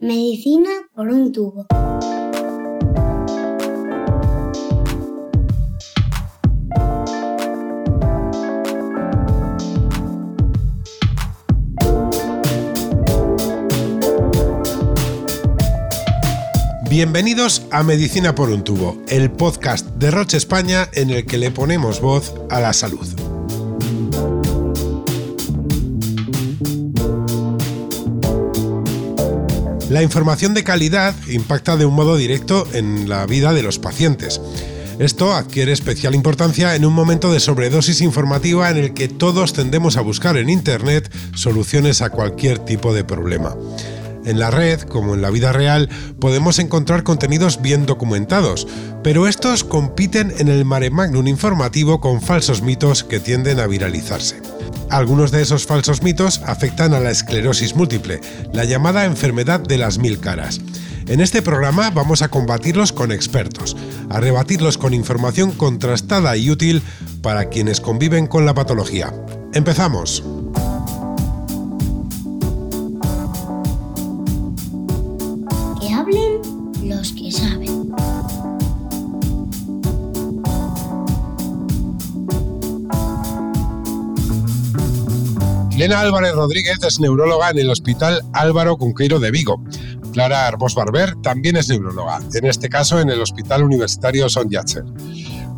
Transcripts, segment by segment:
Medicina por un tubo. Bienvenidos a Medicina por un tubo, el podcast de Roche España en el que le ponemos voz a la salud. La información de calidad impacta de un modo directo en la vida de los pacientes. Esto adquiere especial importancia en un momento de sobredosis informativa en el que todos tendemos a buscar en Internet soluciones a cualquier tipo de problema. En la red, como en la vida real, podemos encontrar contenidos bien documentados, pero estos compiten en el mare magnum informativo con falsos mitos que tienden a viralizarse. Algunos de esos falsos mitos afectan a la esclerosis múltiple, la llamada enfermedad de las mil caras. En este programa vamos a combatirlos con expertos, a rebatirlos con información contrastada y útil para quienes conviven con la patología. ¡Empezamos! Elena Álvarez Rodríguez es neuróloga en el Hospital Álvaro Cunqueiro de Vigo. Clara Arbós Barber también es neuróloga, en este caso en el Hospital Universitario Son Yatzer.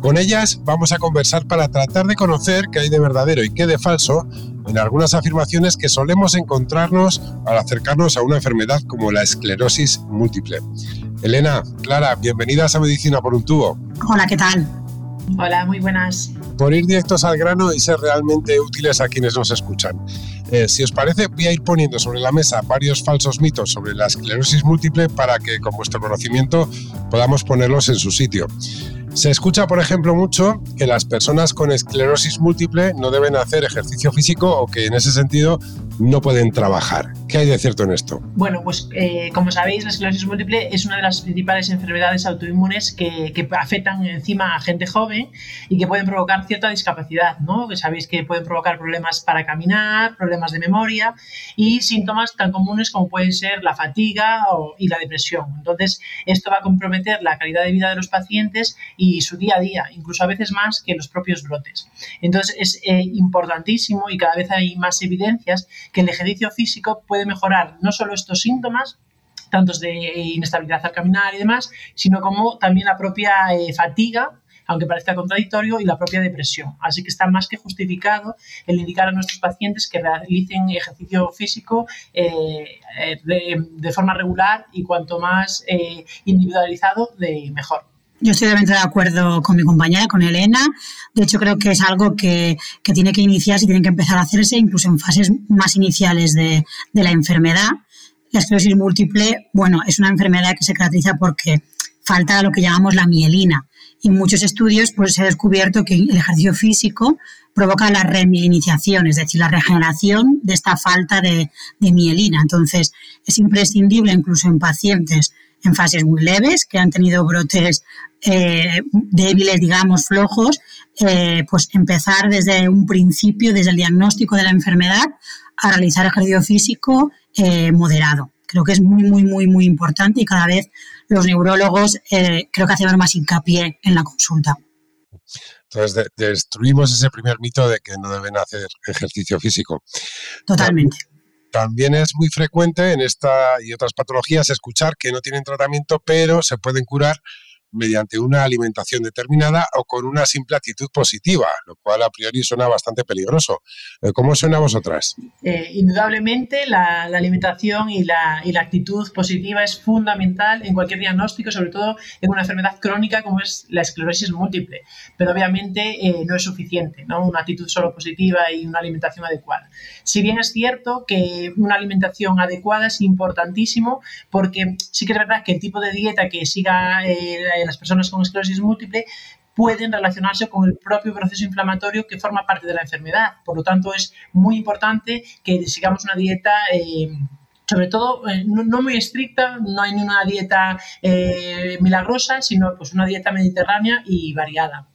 Con ellas vamos a conversar para tratar de conocer qué hay de verdadero y qué de falso en algunas afirmaciones que solemos encontrarnos al acercarnos a una enfermedad como la esclerosis múltiple. Elena, Clara, bienvenidas a Medicina por un tubo. Hola, ¿qué tal? Hola, muy buenas. Por ir directos al grano y ser realmente útiles a quienes nos escuchan. Eh, si os parece, voy a ir poniendo sobre la mesa varios falsos mitos sobre la esclerosis múltiple para que, con vuestro conocimiento, podamos ponerlos en su sitio. Se escucha, por ejemplo, mucho que las personas con esclerosis múltiple no deben hacer ejercicio físico o que en ese sentido no pueden trabajar. ¿Qué hay de cierto en esto? Bueno, pues eh, como sabéis, la esclerosis múltiple es una de las principales enfermedades autoinmunes que, que, afectan encima a gente joven y que pueden provocar cierta discapacidad, ¿no? Que sabéis que pueden provocar problemas para caminar, problemas de memoria y síntomas tan comunes como pueden ser la fatiga o, y la depresión. Entonces, esto va a comprometer la calidad de vida de los pacientes y su día a día, incluso a veces más que los propios brotes. Entonces, es eh, importantísimo y cada vez hay más evidencias que el ejercicio físico puede mejorar no solo estos síntomas, tantos de inestabilidad al caminar y demás, sino como también la propia eh, fatiga, aunque parezca contradictorio, y la propia depresión. Así que está más que justificado el indicar a nuestros pacientes que realicen ejercicio físico eh, de, forma regular y cuanto más individualizado, de mejor. Yo estoy totalmente de acuerdo con mi compañera, con Elena. De hecho, creo que es algo que, que tiene que iniciarse y tiene que empezar a hacerse incluso en fases más iniciales de, de, la enfermedad. La esclerosis múltiple, bueno, es una enfermedad que se caracteriza porque falta lo que llamamos la mielina. Y en muchos estudios pues, se ha descubierto que el ejercicio físico provoca la remilinización, es decir, la regeneración de esta falta de, mielina. Entonces, es imprescindible incluso en pacientes en fases muy leves, que han tenido brotes eh, débiles, digamos, flojos, eh, pues empezar desde un principio, desde el diagnóstico de la enfermedad, a realizar ejercicio físico eh, moderado. Creo que es muy, muy, muy, muy importante y cada vez los neurólogos eh, creo que hacemos más hincapié en la consulta. Entonces, de, destruimos ese primer mito de que no deben hacer ejercicio físico. Totalmente. También es muy frecuente en esta y otras patologías escuchar que no tienen tratamiento, pero se pueden curar mediante una alimentación determinada o con una simple actitud positiva, lo cual a priori suena bastante peligroso. ¿Cómo suena a vosotras? Eh, indudablemente la, la alimentación y la, y la, actitud positiva es fundamental en cualquier diagnóstico, sobre todo en una enfermedad crónica como es la esclerosis múltiple, pero obviamente eh, no es suficiente, ¿no? una actitud solo positiva y una alimentación adecuada. Si bien es cierto que una alimentación adecuada es importantísimo porque sí que es verdad que el tipo de dieta que siga eh, las personas con esclerosis múltiple pueden relacionarse con el propio proceso inflamatorio que forma parte de la enfermedad. Por lo tanto, es muy importante que sigamos una dieta eh, sobre todo eh, no, no, muy estricta, no hay ni una dieta eh, milagrosa, sino pues una dieta mediterránea y variada.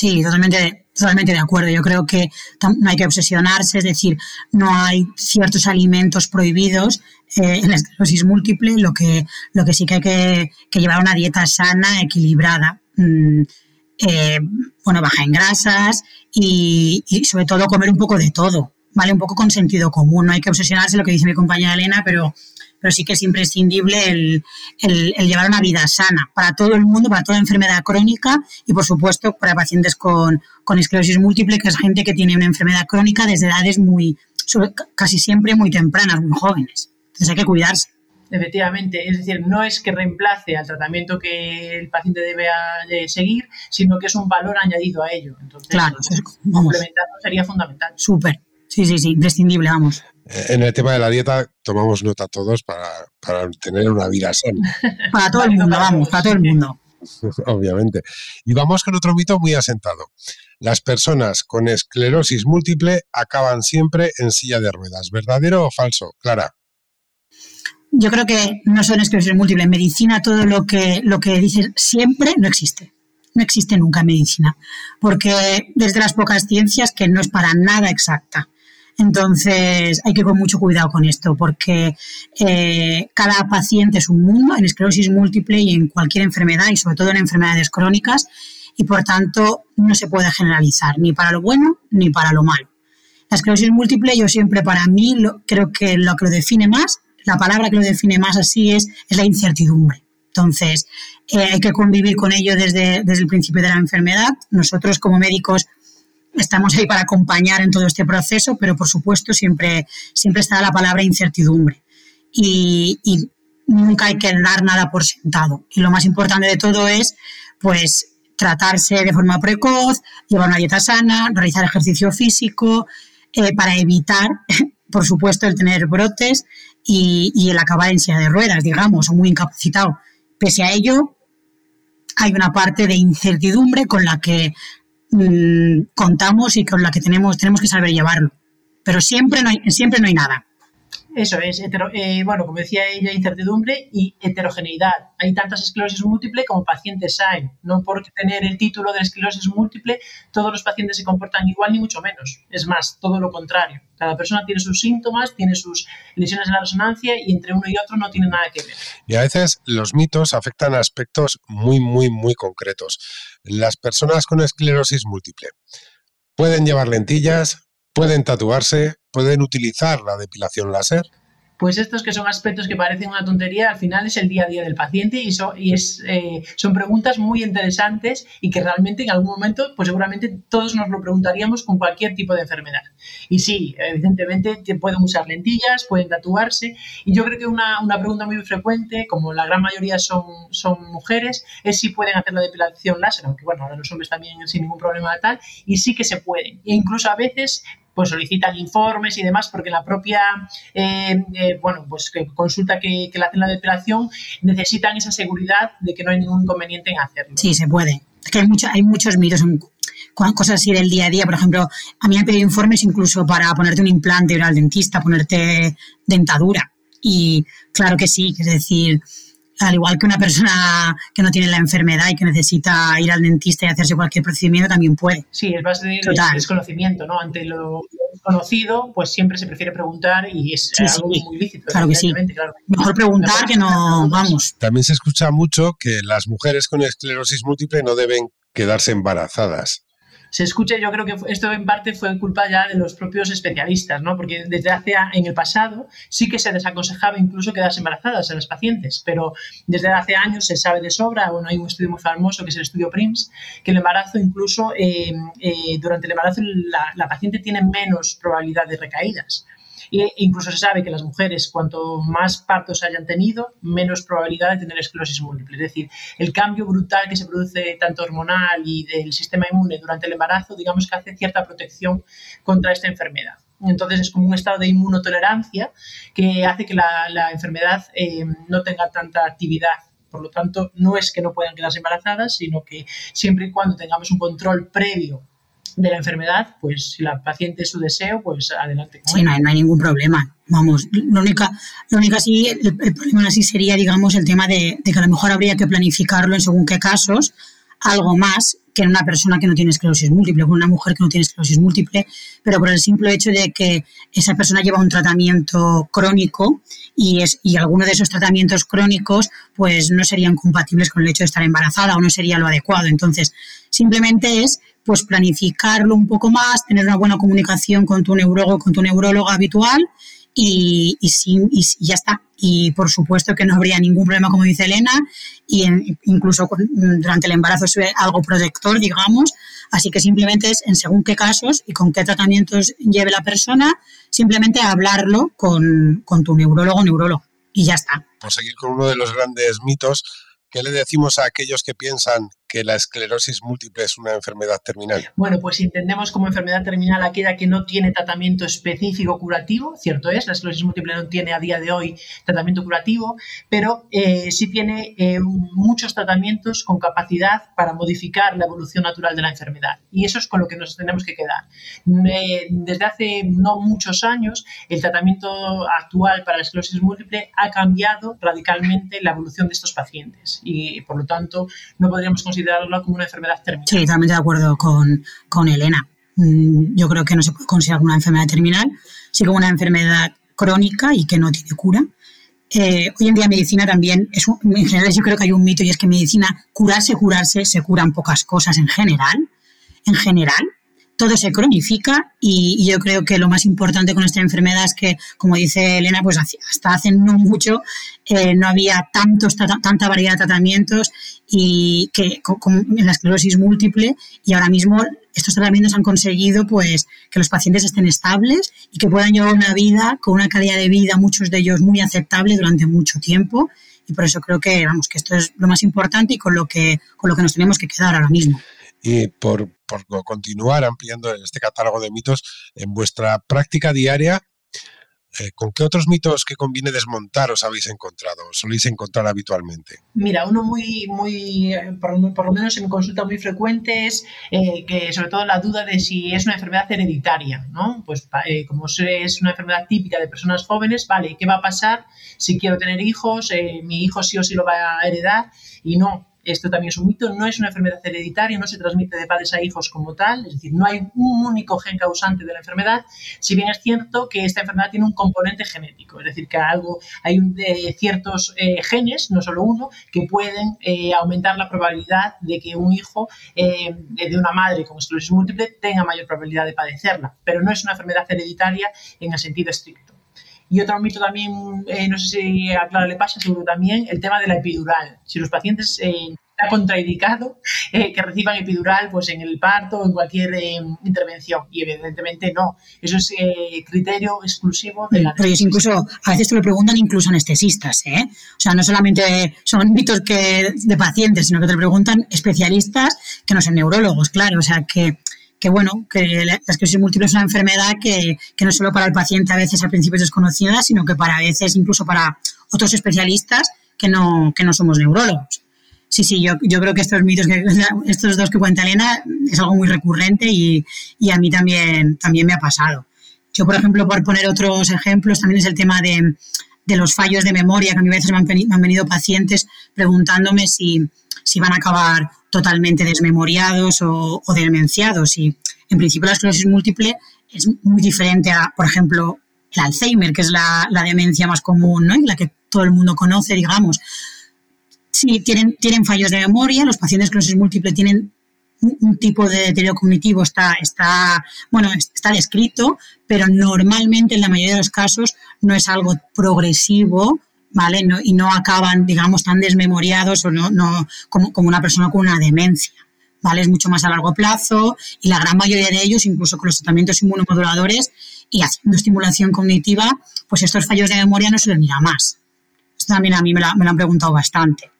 Sí, totalmente, totalmente de acuerdo. Yo creo que no hay que obsesionarse, es decir, no hay ciertos alimentos prohibidos eh, en la esclerosis múltiple, lo que, lo que sí que hay que, llevar una dieta sana, equilibrada. Mm, eh, bueno, baja en grasas y, sobre todo comer un poco de todo, ¿vale? Un poco con sentido común. No hay que obsesionarse, lo que dice mi compañera Elena, pero pero sí que es imprescindible el, llevar una vida sana para todo el mundo, para toda enfermedad crónica y, por supuesto, para pacientes con, esclerosis múltiple, que es gente que tiene una enfermedad crónica desde edades muy, casi siempre muy tempranas, muy jóvenes. Entonces hay que cuidarse. Efectivamente, es decir, no es que reemplace al tratamiento que el paciente debe seguir, sino que es un valor añadido a ello. Entonces, claro, complementarlo sería fundamental. Súper, sí, sí, sí, imprescindible, vamos. En el tema de la dieta tomamos nota todos para, tener una vida sana. Para todo el mundo, vamos, para todo el mundo. Obviamente. Y vamos con otro mito muy asentado. Las personas con esclerosis múltiple acaban siempre en silla de ruedas. ¿Verdadero o falso? Clara. Yo creo que no son esclerosis múltiple. En medicina todo lo que, lo que dices siempre no existe. No existe nunca en medicina. Porque desde las pocas ciencias que no es para nada exacta. Entonces hay que ir con mucho cuidado con esto porque eh, cada paciente es un mundo en esclerosis múltiple y en cualquier enfermedad y sobre todo en enfermedades crónicas y por tanto no se puede generalizar ni para lo bueno ni para lo malo. La esclerosis múltiple yo siempre para mí creo que lo que lo define más, la palabra que lo define más así es, es la incertidumbre. Entonces, eh, hay que convivir con ello desde, desde el principio de la enfermedad. Nosotros como médicos estamos ahí para acompañar en todo este proceso, pero por supuesto siempre, siempre está la palabra incertidumbre. Y, nunca hay que dar nada por sentado. Y lo más importante de todo es, pues, tratarse de forma precoz, llevar una dieta sana, realizar ejercicio físico, eh, para evitar, por supuesto, el tener brotes y, y, el acabar en silla de ruedas, digamos, o muy incapacitado. Pese a ello, hay una parte de incertidumbre con la que Mm, contamos y con la que tenemos, tenemos que saber llevarlo. Pero siempre no hay, siempre no hay nada. Eso es, eh, bueno, como decía ella, incertidumbre y heterogeneidad. Hay tantas esclerosis múltiple como pacientes hay. No por tener el título de esclerosis múltiple, todos los pacientes se comportan igual, ni mucho menos. Es más, todo lo contrario. Cada persona tiene sus síntomas, tiene sus lesiones en la resonancia y entre uno y otro no tiene nada que ver. Y a veces los mitos afectan a aspectos muy, muy, muy concretos. Las personas con esclerosis múltiple pueden llevar lentillas, pueden tatuarse, pueden utilizar la depilación láser pues estos que son aspectos que parecen una tontería, al final es el día a día del paciente y, es, eh, son preguntas muy interesantes y que realmente en algún momento, pues seguramente todos nos lo preguntaríamos con cualquier tipo de enfermedad. Y sí, evidentemente pueden usar lentillas, pueden tatuarse y yo creo que una, pregunta muy frecuente, como la gran mayoría son, son mujeres, es si pueden hacer la depilación láser, aunque bueno, ahora los hombres también sin ningún problema tal, y sí que se pueden. E incluso a veces pues solicitan informes y demás, porque la propia, eh, eh, bueno, pues que consulta que, que le hacen la depilación necesitan esa seguridad de que no hay ningún inconveniente en hacerlo. Sí, se puede. Que hay, mucho, hay muchos mitos cosas así del día a día. Por ejemplo, a mí me han pedido informes incluso para ponerte un implante, ir al dentista, ponerte dentadura. Y claro que sí, es decir, al igual que una persona que no tiene la enfermedad y que necesita ir al dentista y hacerse cualquier procedimiento, también puede. Sí, es base de desconocimiento, ¿no? Ante lo desconocido, pues siempre se prefiere preguntar y es algo muy lícito. Claro que sí. Mejor preguntar que no, vamos. También se escucha mucho que las mujeres con esclerosis múltiple no deben quedarse embarazadas se escucha, yo creo que esto en parte fue culpa ya de los propios especialistas, ¿no? Porque desde hace en el pasado sí que se desaconsejaba incluso quedarse embarazadas a las pacientes, pero desde hace años se sabe de sobra, bueno, hay un estudio muy famoso que es el estudio PRIMS, que el embarazo incluso eh, eh, durante el embarazo la, la paciente tiene menos probabilidad de recaídas. E incluso se sabe que las mujeres, cuanto más partos hayan tenido, menos probabilidad de tener esclerosis múltiple. Es decir, el cambio brutal que se produce tanto hormonal y del sistema inmune durante el embarazo, digamos que hace cierta protección contra esta enfermedad. Entonces es como un estado de inmunotolerancia que hace que la, enfermedad eh, no tenga tanta actividad por lo tanto, no es que no puedan quedarse embarazadas, sino que siempre y cuando tengamos un control previo de la enfermedad, pues si la paciente es su deseo, pues adelante. sí, no hay, ningún problema. Vamos, lo única, lo única sí, el, problema así sería, digamos, el tema de, que a lo mejor habría que planificarlo en según qué casos algo más que en una persona que no tiene esclerosis múltiple, con una mujer que no tiene esclerosis múltiple, pero por el simple hecho de que esa persona lleva un tratamiento crónico y, es, y alguno de esos tratamientos crónicos pues no serían compatibles con el hecho de estar embarazada o no sería lo adecuado. Entonces, simplemente es pues planificarlo un poco más, tener una buena comunicación con tu neurólogo, con tu neuróloga habitual y, y, y, ya está. Y por supuesto que no habría ningún problema, como dice Elena, y incluso durante el embarazo es algo protector, digamos. Así que simplemente es en según qué casos y con qué tratamientos lleve la persona, simplemente hablarlo con, con tu neurólogo o neurólogo. Y ya está. Por seguir con uno de los grandes mitos, ¿qué le decimos a aquellos que piensan que la esclerosis múltiple es una enfermedad terminal? Bueno, pues entendemos como enfermedad terminal aquella que no tiene tratamiento específico curativo, cierto es, la esclerosis múltiple no tiene a día de hoy tratamiento curativo, pero eh, sí tiene eh, muchos tratamientos con capacidad para modificar la evolución natural de la enfermedad. Y eso es con lo que nos tenemos que quedar. Desde hace no muchos años, el tratamiento actual para la esclerosis múltiple ha cambiado radicalmente la evolución de estos pacientes y, por lo tanto, no podríamos considerar como una enfermedad terminal. Sí, totalmente de acuerdo con, con Elena. Mm, yo creo que no se puede considerar una enfermedad terminal, sí como una enfermedad crónica y que no tiene cura. Eh, hoy en día medicina también, es en general yo creo que hay un mito y es que medicina, curarse, curarse, se curan pocas cosas en general, en general, todo se cronifica y, yo creo que lo más importante con esta enfermedad es que, como dice Elena, pues hasta hace no mucho eh, no había tantos, tanta variedad de tratamientos y que con, en la esclerosis múltiple y ahora mismo estos tratamientos han conseguido pues que los pacientes estén estables y que puedan llevar una vida con una calidad de vida, muchos de ellos muy aceptable durante mucho tiempo y por eso creo que vamos que esto es lo más importante y con lo que con lo que nos tenemos que quedar ahora mismo. Y por, continuar ampliando este catálogo de mitos en vuestra práctica diaria. Eh, ¿Con qué otros mitos que conviene desmontar os habéis encontrado, os soléis encontrar habitualmente? Mira, uno muy, muy por, lo menos en consulta muy frecuente es eh, que sobre todo la duda de si es una enfermedad hereditaria, ¿no? Pues eh, como es una enfermedad típica de personas jóvenes, vale, ¿qué va a pasar si quiero tener hijos? mi hijo sí o sí lo va a heredar y no, esto también es un mito, no es una enfermedad hereditaria, no se transmite de padres a hijos como tal, es decir, no hay un único gen causante de la enfermedad, si bien es cierto que esta enfermedad tiene un componente genético, es decir, que algo, hay ciertos eh, genes, no solo uno, que pueden eh, aumentar la probabilidad de que un hijo eh, de una madre con esclerosis múltiple tenga mayor probabilidad de padecerla, pero no es una enfermedad hereditaria en el sentido estricto. Y otro mito también, eh, no sé si a Clara le pasa, seguro también, el tema de la epidural. Si los pacientes eh, está contraindicado eh, que reciban epidural pues en el parto o en cualquier intervención. Y evidentemente no. Eso es criterio exclusivo de la Pero incluso, a veces te lo preguntan incluso anestesistas, ¿eh? O sea, no solamente son mitos que de pacientes, sino que te lo preguntan especialistas que no son neurólogos, claro. O sea, que que bueno, que la esclerosis múltiple es una enfermedad que, que, no solo para el paciente a veces al principio es desconocida, sino que para a veces incluso para otros especialistas que no, que no somos neurólogos. Sí, sí, yo, yo creo que estos mitos, que, estos dos que cuenta Elena, es algo muy recurrente y, y a mí también, también me ha pasado. Yo, por ejemplo, por poner otros ejemplos, también es el tema de, de los fallos de memoria, que a mí a veces me han, me han venido pacientes preguntándome si, si van a acabar totalmente desmemoriados o, demenciados. Y en principio la esclerosis múltiple es muy diferente a, por ejemplo, el Alzheimer, que es la, demencia más común, ¿no? la que todo el mundo conoce, digamos. Sí, tienen, tienen fallos de memoria, los pacientes con esclerosis múltiple tienen un, tipo de deterioro cognitivo está, está, bueno, está descrito, pero normalmente en la mayoría de los casos no es algo progresivo ¿vale? y no acaban, digamos, tan desmemoriados o no, no como, como, una persona con una demencia, ¿vale? Es mucho más a largo plazo y la gran mayoría de ellos, incluso con los tratamientos inmunomoduladores y haciendo estimulación cognitiva, pues estos fallos de memoria no se les mira más. Esto también a mí me, me lo han preguntado bastante.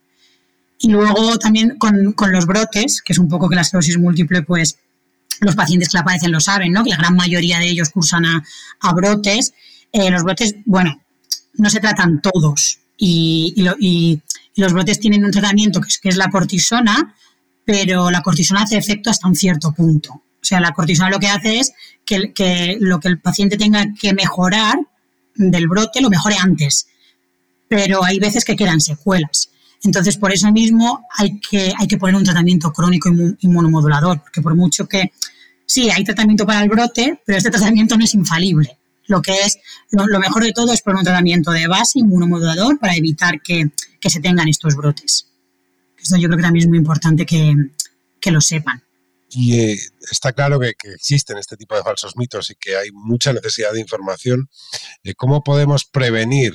Y luego también con, con, los brotes, que es un poco que la esclerosis múltiple, pues los pacientes que la padecen lo saben, ¿no? Que la gran mayoría de ellos cursan a, a brotes. Eh, los brotes, bueno, no se tratan todos y, los brotes tienen un tratamiento que es, que es la cortisona, pero la cortisona hace efecto hasta un cierto punto. O sea, la cortisona lo que hace es que, que, lo que el paciente tenga que mejorar del brote lo mejore antes. Pero hay veces que quedan secuelas. Entonces, por eso mismo hay que, hay que poner un tratamiento crónico inmunomodulador, porque por mucho que sí, hay tratamiento para el brote, pero este tratamiento no es infalible. Lo que es, lo, mejor de todo es poner un tratamiento de base inmunomodulador para evitar que, se tengan estos brotes. Eso yo creo que también es muy importante que, lo sepan. Y eh, está claro que, existen este tipo de falsos mitos y que hay mucha necesidad de información. Eh, ¿Cómo podemos prevenir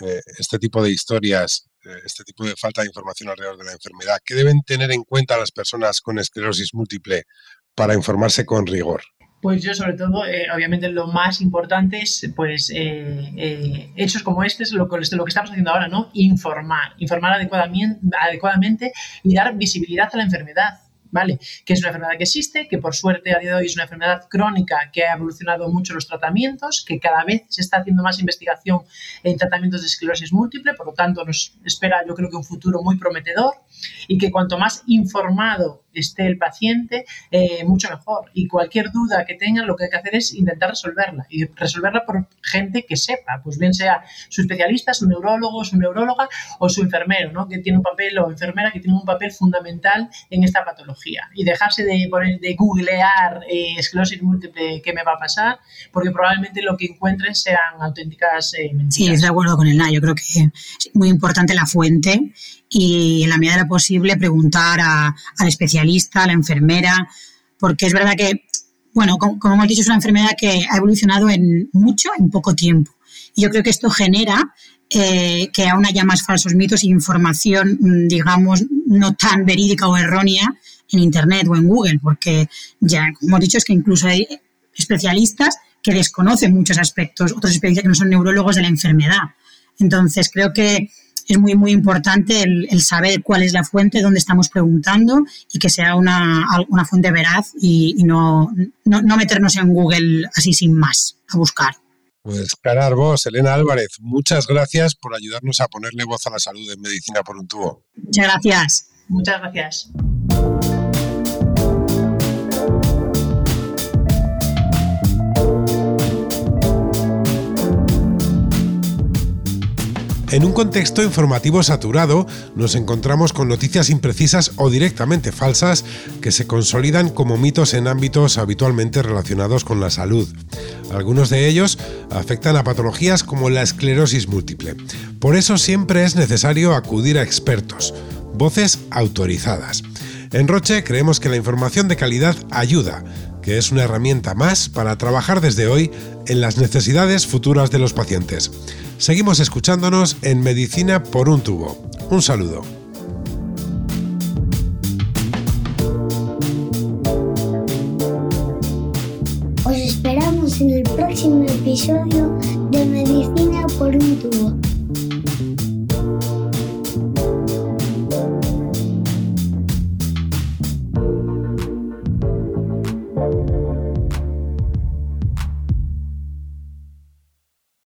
eh, este tipo de historias, este tipo de falta de información alrededor de la enfermedad? ¿Qué deben tener en cuenta las personas con esclerosis múltiple para informarse con rigor? Pues yo sobre todo, eh, obviamente lo más importante es, pues, eh, eh, hechos como este, es lo, que estamos haciendo ahora, ¿no? Informar, informar adecuadamente y dar visibilidad a la enfermedad. ¿Vale? Que es una enfermedad que existe, que por suerte a día de hoy es una enfermedad crónica que ha evolucionado mucho los tratamientos, que cada vez se está haciendo más investigación en tratamientos de esclerosis múltiple, por lo tanto nos espera yo creo que un futuro muy prometedor y que cuanto más informado esté el paciente, eh, mucho mejor. Y cualquier duda que tenga, lo que hay que hacer es intentar resolverla y resolverla por gente que sepa, pues bien sea su especialista, su neurólogo, su neuróloga o su enfermero, ¿no? que tiene un papel o enfermera que tiene un papel fundamental en esta patología y dejarse de, poner, de googlear eh, esclerosis múltiple qué me va a pasar, porque probablemente lo que encuentren sean auténticas eh, mentiras. Sí, estoy de acuerdo con el Yo creo que es muy importante la fuente y en la medida de lo posible preguntar al especialista, a la enfermera, porque es verdad que, bueno, como, como hemos dicho, es una enfermedad que ha evolucionado en mucho, en poco tiempo. Y yo creo que esto genera eh, que aún haya más falsos mitos e información, mm, digamos, no tan verídica o errónea en Internet o en Google, porque ya, como he dicho, es que incluso hay especialistas que desconocen muchos aspectos, otros especialistas que no son neurólogos de la enfermedad. Entonces, creo que es muy, muy importante el, saber cuál es la fuente, dónde estamos preguntando y que sea una, una fuente veraz y, no, no, meternos en Google así sin más, a buscar. Pues Carar vos, Elena Álvarez, muchas gracias por ayudarnos a ponerle voz a la salud en Medicina por un tubo. Muchas gracias. Muchas gracias. En un contexto informativo saturado, nos encontramos con noticias imprecisas o directamente falsas que se consolidan como mitos en ámbitos habitualmente relacionados con la salud. Algunos de ellos afectan a patologías como la esclerosis múltiple. Por eso siempre es necesario acudir a expertos, voces autorizadas. En Roche creemos que la información de calidad ayuda, que es una herramienta más para trabajar desde hoy en las necesidades futuras de los pacientes. Seguimos escuchándonos en Medicina por un tubo. Un saludo. Os esperamos en el próximo episodio de Medicina por un tubo.